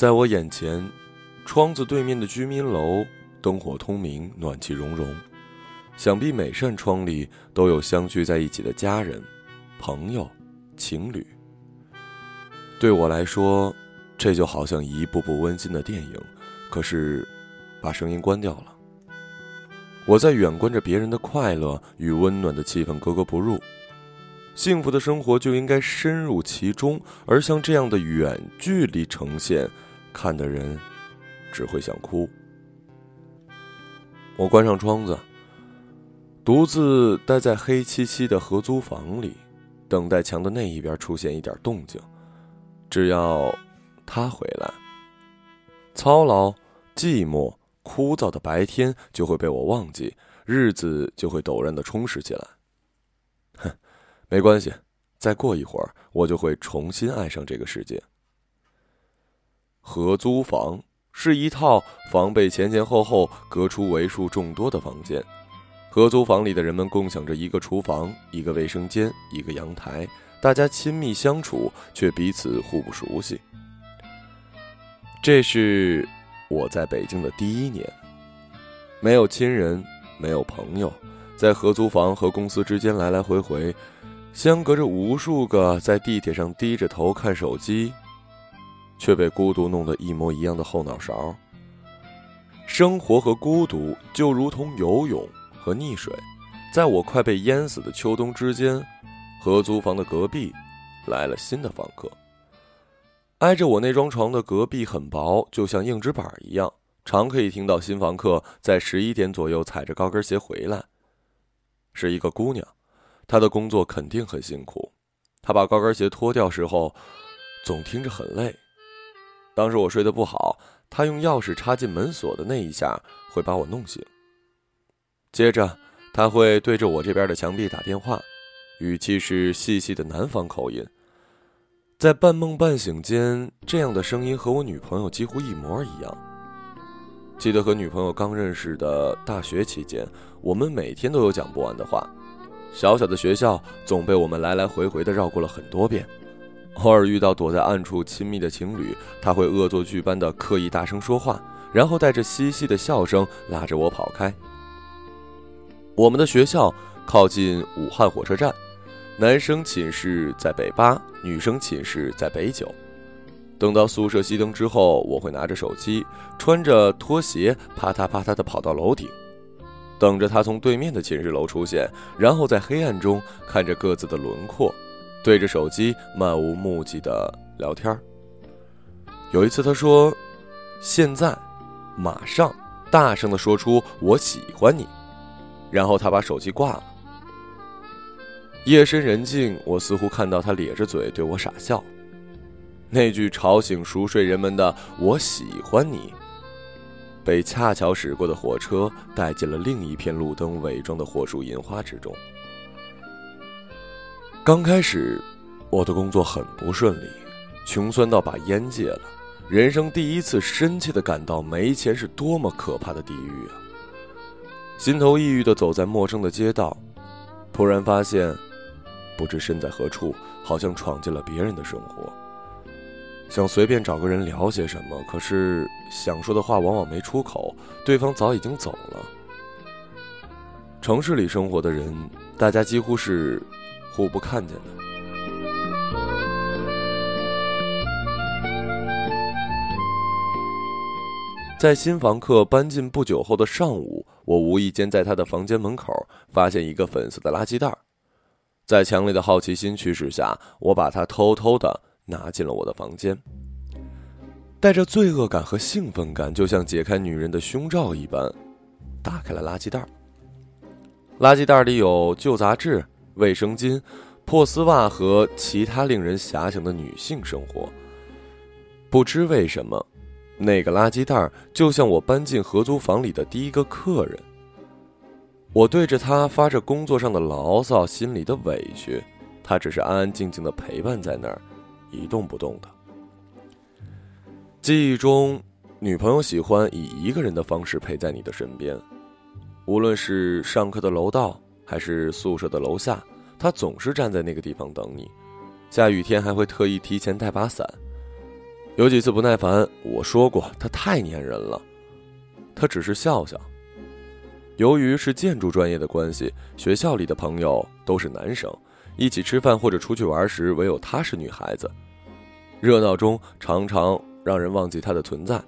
在我眼前，窗子对面的居民楼灯火通明，暖气融融，想必每扇窗里都有相聚在一起的家人、朋友、情侣。对我来说，这就好像一部部温馨的电影。可是，把声音关掉了。我在远观着别人的快乐与温暖的气氛格格不入。幸福的生活就应该深入其中，而像这样的远距离呈现，看的人只会想哭。我关上窗子，独自待在黑漆漆的合租房里，等待墙的那一边出现一点动静。只要他回来，操劳、寂寞、枯燥的白天就会被我忘记，日子就会陡然的充实起来。哼，没关系，再过一会儿，我就会重新爱上这个世界。合租房是一套房被前前后后隔出为数众多的房间，合租房里的人们共享着一个厨房、一个卫生间、一个阳台。大家亲密相处，却彼此互不熟悉。这是我在北京的第一年，没有亲人，没有朋友，在合租房和公司之间来来回回，相隔着无数个在地铁上低着头看手机，却被孤独弄得一模一样的后脑勺。生活和孤独就如同游泳和溺水，在我快被淹死的秋冬之间。合租房的隔壁，来了新的房客。挨着我那张床的隔壁很薄，就像硬纸板一样，常可以听到新房客在十一点左右踩着高跟鞋回来。是一个姑娘，她的工作肯定很辛苦。她把高跟鞋脱掉时候，总听着很累。当时我睡得不好，他用钥匙插进门锁的那一下会把我弄醒。接着，他会对着我这边的墙壁打电话。语气是细细的南方口音，在半梦半醒间，这样的声音和我女朋友几乎一模一样。记得和女朋友刚认识的大学期间，我们每天都有讲不完的话。小小的学校总被我们来来回回的绕过了很多遍。偶尔遇到躲在暗处亲密的情侣，他会恶作剧般的刻意大声说话，然后带着嘻嘻的笑声拉着我跑开。我们的学校靠近武汉火车站。男生寝室在北八，女生寝室在北九。等到宿舍熄灯之后，我会拿着手机，穿着拖鞋，啪嗒啪嗒地跑到楼顶，等着他从对面的寝室楼出现，然后在黑暗中看着各自的轮廓，对着手机漫无目的的聊天。有一次，他说：“现在，马上，大声地说出我喜欢你。”然后他把手机挂了。夜深人静，我似乎看到他咧着嘴对我傻笑。那句吵醒熟睡人们的“我喜欢你”，被恰巧驶过的火车带进了另一片路灯伪装的火树银花之中。刚开始，我的工作很不顺利，穷酸到把烟戒了。人生第一次深切的感到没钱是多么可怕的地狱啊！心头抑郁的走在陌生的街道，突然发现。不知身在何处，好像闯进了别人的生活。想随便找个人聊些什么，可是想说的话往往没出口，对方早已经走了。城市里生活的人，大家几乎是互不看见的。在新房客搬进不久后的上午，我无意间在他的房间门口发现一个粉色的垃圾袋。在强烈的好奇心驱使下，我把它偷偷的拿进了我的房间，带着罪恶感和兴奋感，就像解开女人的胸罩一般，打开了垃圾袋。垃圾袋里有旧杂志、卫生巾、破丝袜和其他令人遐想的女性生活。不知为什么，那个垃圾袋就像我搬进合租房里的第一个客人。我对着他发着工作上的牢骚，心里的委屈，他只是安安静静的陪伴在那儿，一动不动的。记忆中，女朋友喜欢以一个人的方式陪在你的身边，无论是上课的楼道还是宿舍的楼下，她总是站在那个地方等你。下雨天还会特意提前带把伞。有几次不耐烦，我说过他太粘人了，他只是笑笑。由于是建筑专业的关系，学校里的朋友都是男生，一起吃饭或者出去玩时，唯有她是女孩子。热闹中常常让人忘记她的存在，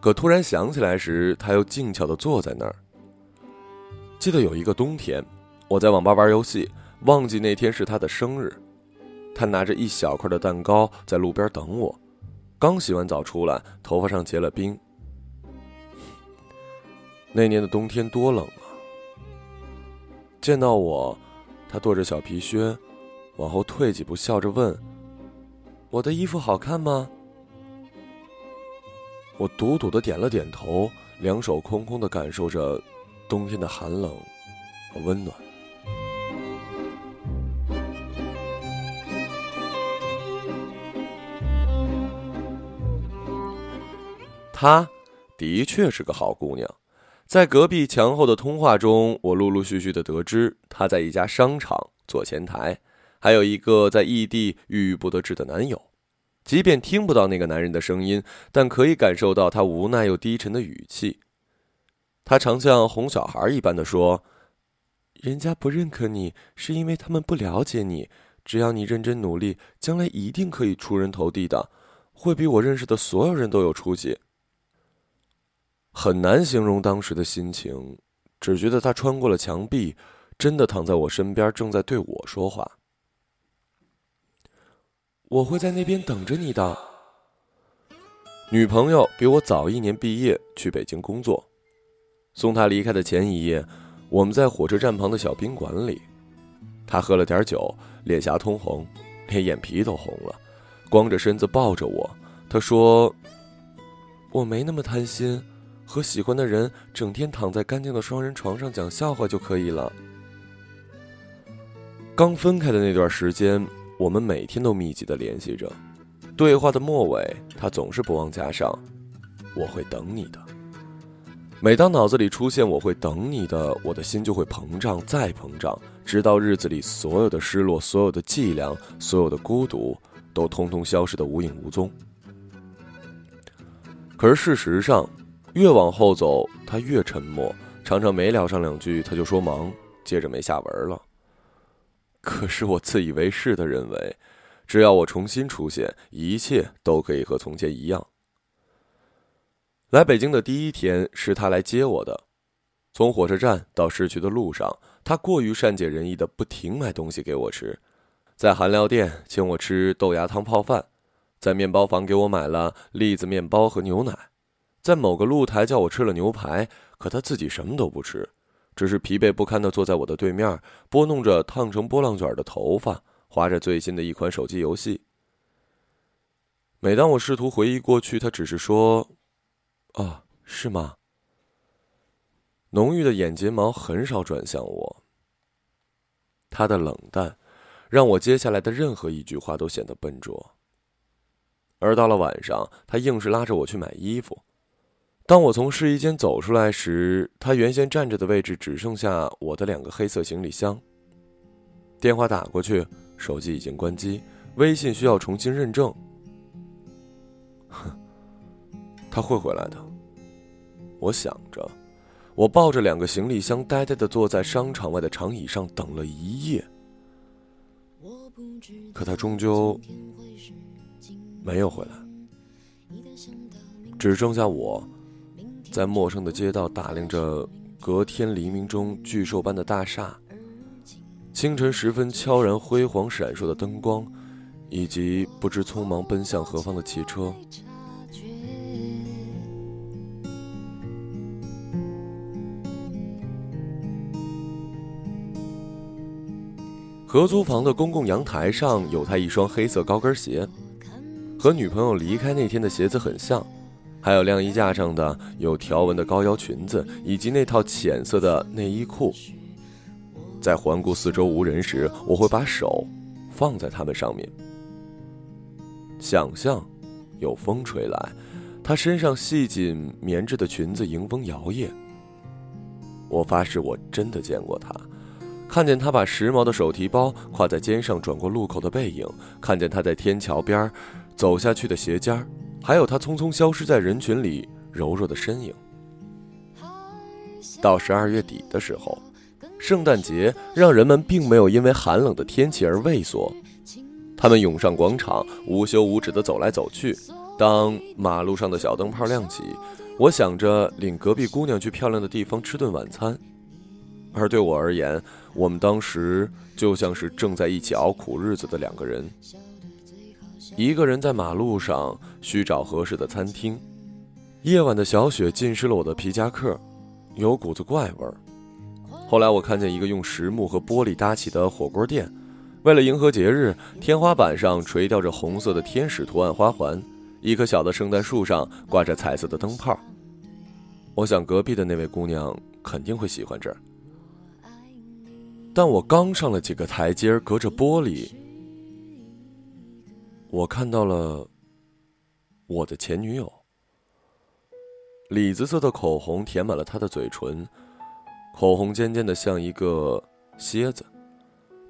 可突然想起来时，她又静悄地坐在那儿。记得有一个冬天，我在网吧玩游戏，忘记那天是她的生日，她拿着一小块的蛋糕在路边等我。刚洗完澡出来，头发上结了冰。那年的冬天多冷啊！见到我，他跺着小皮靴，往后退几步，笑着问：“我的衣服好看吗？”我笃笃的点了点头，两手空空的感受着冬天的寒冷和温暖。她的确是个好姑娘，在隔壁墙后的通话中，我陆陆续续的得知她在一家商场做前台，还有一个在异地郁郁不得志的男友。即便听不到那个男人的声音，但可以感受到他无奈又低沉的语气。他常像哄小孩一般的说：“人家不认可你，是因为他们不了解你。只要你认真努力，将来一定可以出人头地的，会比我认识的所有人都有出息。”很难形容当时的心情，只觉得他穿过了墙壁，真的躺在我身边，正在对我说话。我会在那边等着你的。女朋友比我早一年毕业，去北京工作。送她离开的前一夜，我们在火车站旁的小宾馆里，她喝了点酒，脸颊通红，连眼皮都红了，光着身子抱着我。她说：“我没那么贪心。”和喜欢的人整天躺在干净的双人床上讲笑话就可以了。刚分开的那段时间，我们每天都密集的联系着，对话的末尾，他总是不忘加上“我会等你的”。每当脑子里出现“我会等你的”，我的心就会膨胀再膨胀，直到日子里所有的失落、所有的伎俩、所有的孤独，都通通消失的无影无踪。可是事实上，越往后走，他越沉默，常常没聊上两句，他就说忙，接着没下文了。可是我自以为是的认为，只要我重新出现，一切都可以和从前一样。来北京的第一天是他来接我的，从火车站到市区的路上，他过于善解人意的不停买东西给我吃，在韩料店请我吃豆芽汤泡饭，在面包房给我买了栗子面包和牛奶。在某个露台叫我吃了牛排，可他自己什么都不吃，只是疲惫不堪地坐在我的对面，拨弄着烫成波浪卷的头发，划着最新的一款手机游戏。每当我试图回忆过去，他只是说：“啊，是吗？”浓郁的眼睫毛很少转向我。他的冷淡，让我接下来的任何一句话都显得笨拙。而到了晚上，他硬是拉着我去买衣服。当我从试衣间走出来时，他原先站着的位置只剩下我的两个黑色行李箱。电话打过去，手机已经关机，微信需要重新认证。哼，他会回来的。我想着，我抱着两个行李箱，呆呆的坐在商场外的长椅上等了一夜。可他终究没有回来，只剩下我。在陌生的街道打量着隔天黎明中巨兽般的大厦，清晨时分悄然辉煌闪烁的灯光，以及不知匆忙奔向何方的汽车。合租房的公共阳台上有他一双黑色高跟鞋，和女朋友离开那天的鞋子很像。还有晾衣架上的有条纹的高腰裙子，以及那套浅色的内衣裤。在环顾四周无人时，我会把手放在它们上面，想象有风吹来，她身上细紧棉质的裙子迎风摇曳。我发誓，我真的见过她，看见她把时髦的手提包挎在肩上转过路口的背影，看见她在天桥边走下去的鞋尖儿。还有他匆匆消失在人群里柔弱的身影。到十二月底的时候，圣诞节让人们并没有因为寒冷的天气而畏缩，他们涌上广场，无休无止地走来走去。当马路上的小灯泡亮起，我想着领隔壁姑娘去漂亮的地方吃顿晚餐，而对我而言，我们当时就像是正在一起熬苦日子的两个人。一个人在马路上需找合适的餐厅，夜晚的小雪浸湿了我的皮夹克，有股子怪味儿。后来我看见一个用实木和玻璃搭起的火锅店，为了迎合节日，天花板上垂吊着红色的天使图案花环，一棵小的圣诞树上挂着彩色的灯泡。我想隔壁的那位姑娘肯定会喜欢这儿，但我刚上了几个台阶，隔着玻璃。我看到了我的前女友，李子色的口红填满了她的嘴唇，口红尖尖的像一个蝎子。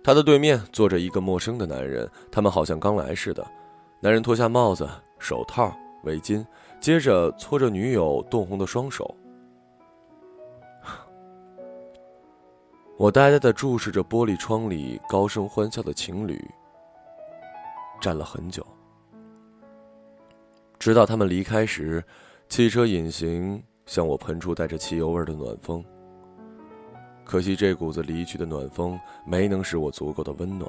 她的对面坐着一个陌生的男人，他们好像刚来似的。男人脱下帽子、手套、围巾，接着搓着女友冻红的双手。我呆呆的注视着玻璃窗里高声欢笑的情侣。站了很久，直到他们离开时，汽车隐形向我喷出带着汽油味的暖风。可惜这股子离去的暖风没能使我足够的温暖，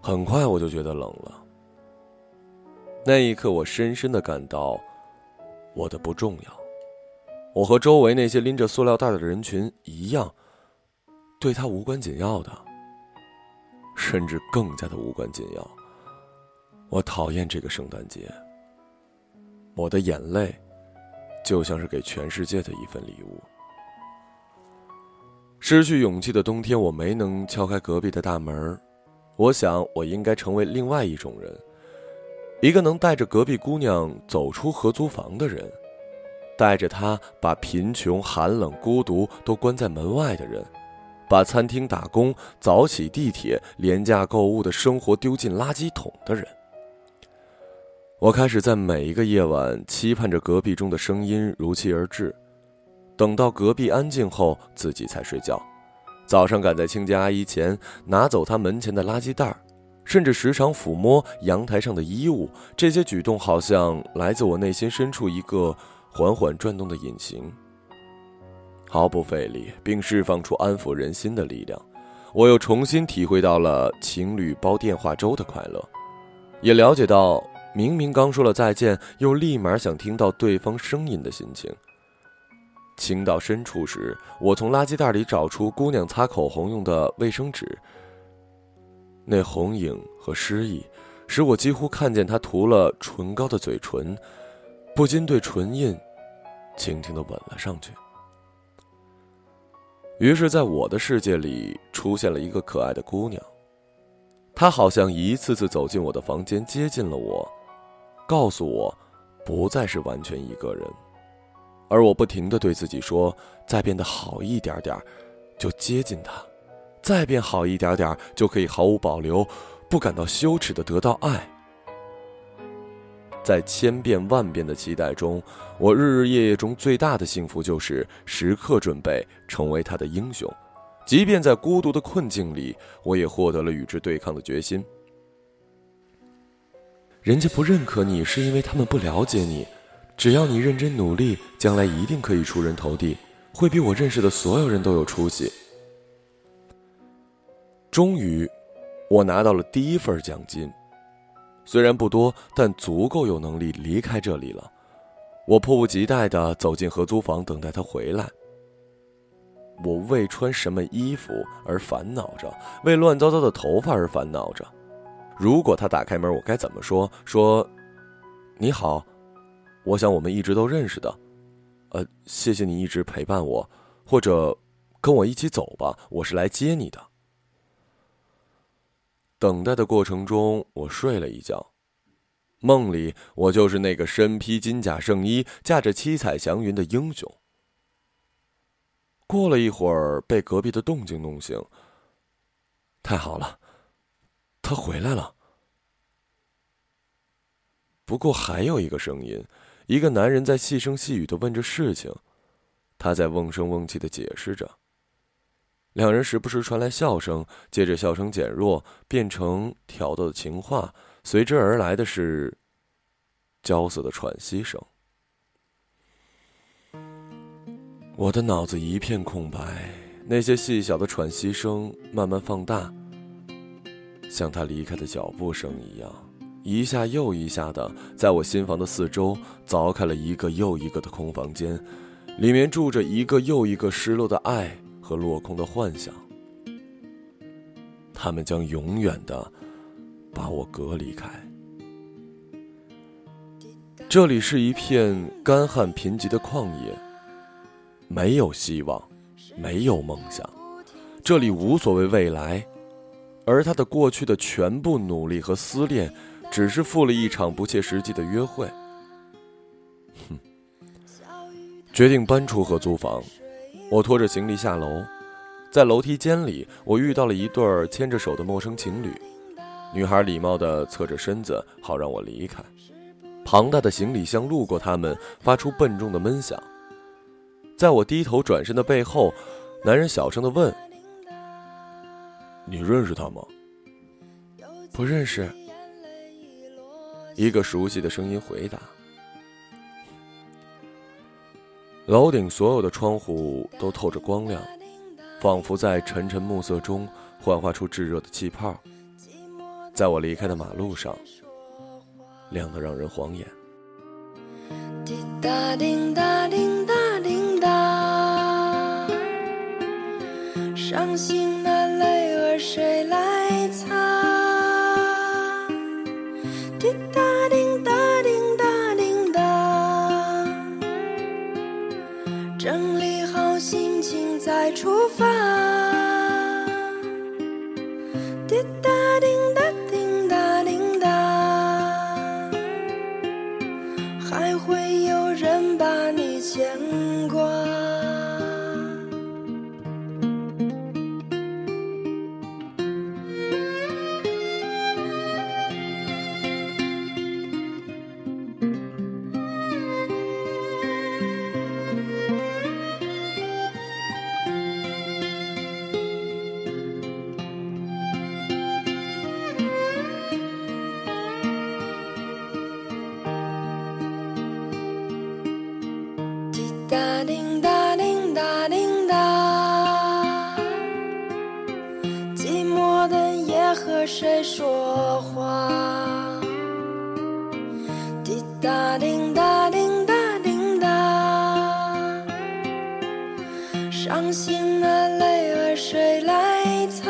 很快我就觉得冷了。那一刻，我深深的感到我的不重要，我和周围那些拎着塑料袋的人群一样，对他无关紧要的，甚至更加的无关紧要。我讨厌这个圣诞节。我的眼泪，就像是给全世界的一份礼物。失去勇气的冬天，我没能敲开隔壁的大门。我想，我应该成为另外一种人，一个能带着隔壁姑娘走出合租房的人，带着她把贫穷、寒冷、孤独都关在门外的人，把餐厅打工、早起地铁、廉价购物的生活丢进垃圾桶的人。我开始在每一个夜晚期盼着隔壁中的声音如期而至，等到隔壁安静后，自己才睡觉。早上赶在清洁阿姨前拿走她门前的垃圾袋甚至时常抚摸阳台上的衣物。这些举动好像来自我内心深处一个缓缓转动的隐形，毫不费力，并释放出安抚人心的力量。我又重新体会到了情侣煲电话粥的快乐，也了解到。明明刚说了再见，又立马想听到对方声音的心情。情到深处时，我从垃圾袋里找出姑娘擦口红用的卫生纸。那红影和诗意，使我几乎看见她涂了唇膏的嘴唇，不禁对唇印轻轻的吻了上去。于是，在我的世界里出现了一个可爱的姑娘，她好像一次次走进我的房间，接近了我。告诉我，不再是完全一个人，而我不停的对自己说：再变得好一点点，就接近他；再变好一点点，就可以毫无保留、不感到羞耻的得到爱。在千变万变的期待中，我日日夜夜中最大的幸福就是时刻准备成为他的英雄，即便在孤独的困境里，我也获得了与之对抗的决心。人家不认可你，是因为他们不了解你。只要你认真努力，将来一定可以出人头地，会比我认识的所有人都有出息。终于，我拿到了第一份奖金，虽然不多，但足够有能力离开这里了。我迫不及待的走进合租房，等待他回来。我为穿什么衣服而烦恼着，为乱糟糟的头发而烦恼着。如果他打开门，我该怎么说？说：“你好，我想我们一直都认识的，呃，谢谢你一直陪伴我，或者跟我一起走吧，我是来接你的。”等待的过程中，我睡了一觉，梦里我就是那个身披金甲圣衣、驾着七彩祥云的英雄。过了一会儿，被隔壁的动静弄醒。太好了。他回来了，不过还有一个声音，一个男人在细声细语的问着事情，他在瓮声瓮气的解释着。两人时不时传来笑声，接着笑声减弱，变成挑逗的情话，随之而来的是焦涩的喘息声。我的脑子一片空白，那些细小的喘息声慢慢放大，像他离开的脚步声一样，一下又一下的在我心房的四周凿开了一个又一个的空房间，里面住着一个又一个失落的爱。和落空的幻想，他们将永远的把我隔离开。这里是一片干旱贫瘠的旷野，没有希望，没有梦想，这里无所谓未来，而他的过去的全部努力和思念，只是赴了一场不切实际的约会。哼，决定搬出合租房。我拖着行李下楼，在楼梯间里，我遇到了一对牵着手的陌生情侣。女孩礼貌地侧着身子，好让我离开。庞大的行李箱路过他们，发出笨重的闷响。在我低头转身的背后，男人小声地问：“你认识他吗？”“不认识。”一个熟悉的声音回答。楼顶所有的窗户都透着光亮，仿佛在沉沉暮色中幻化出炙热的气泡。在我离开的马路上，亮得让人晃眼。滴答滴答滴答滴答，伤心叮当，叮当，叮当，伤心的泪儿，谁来擦？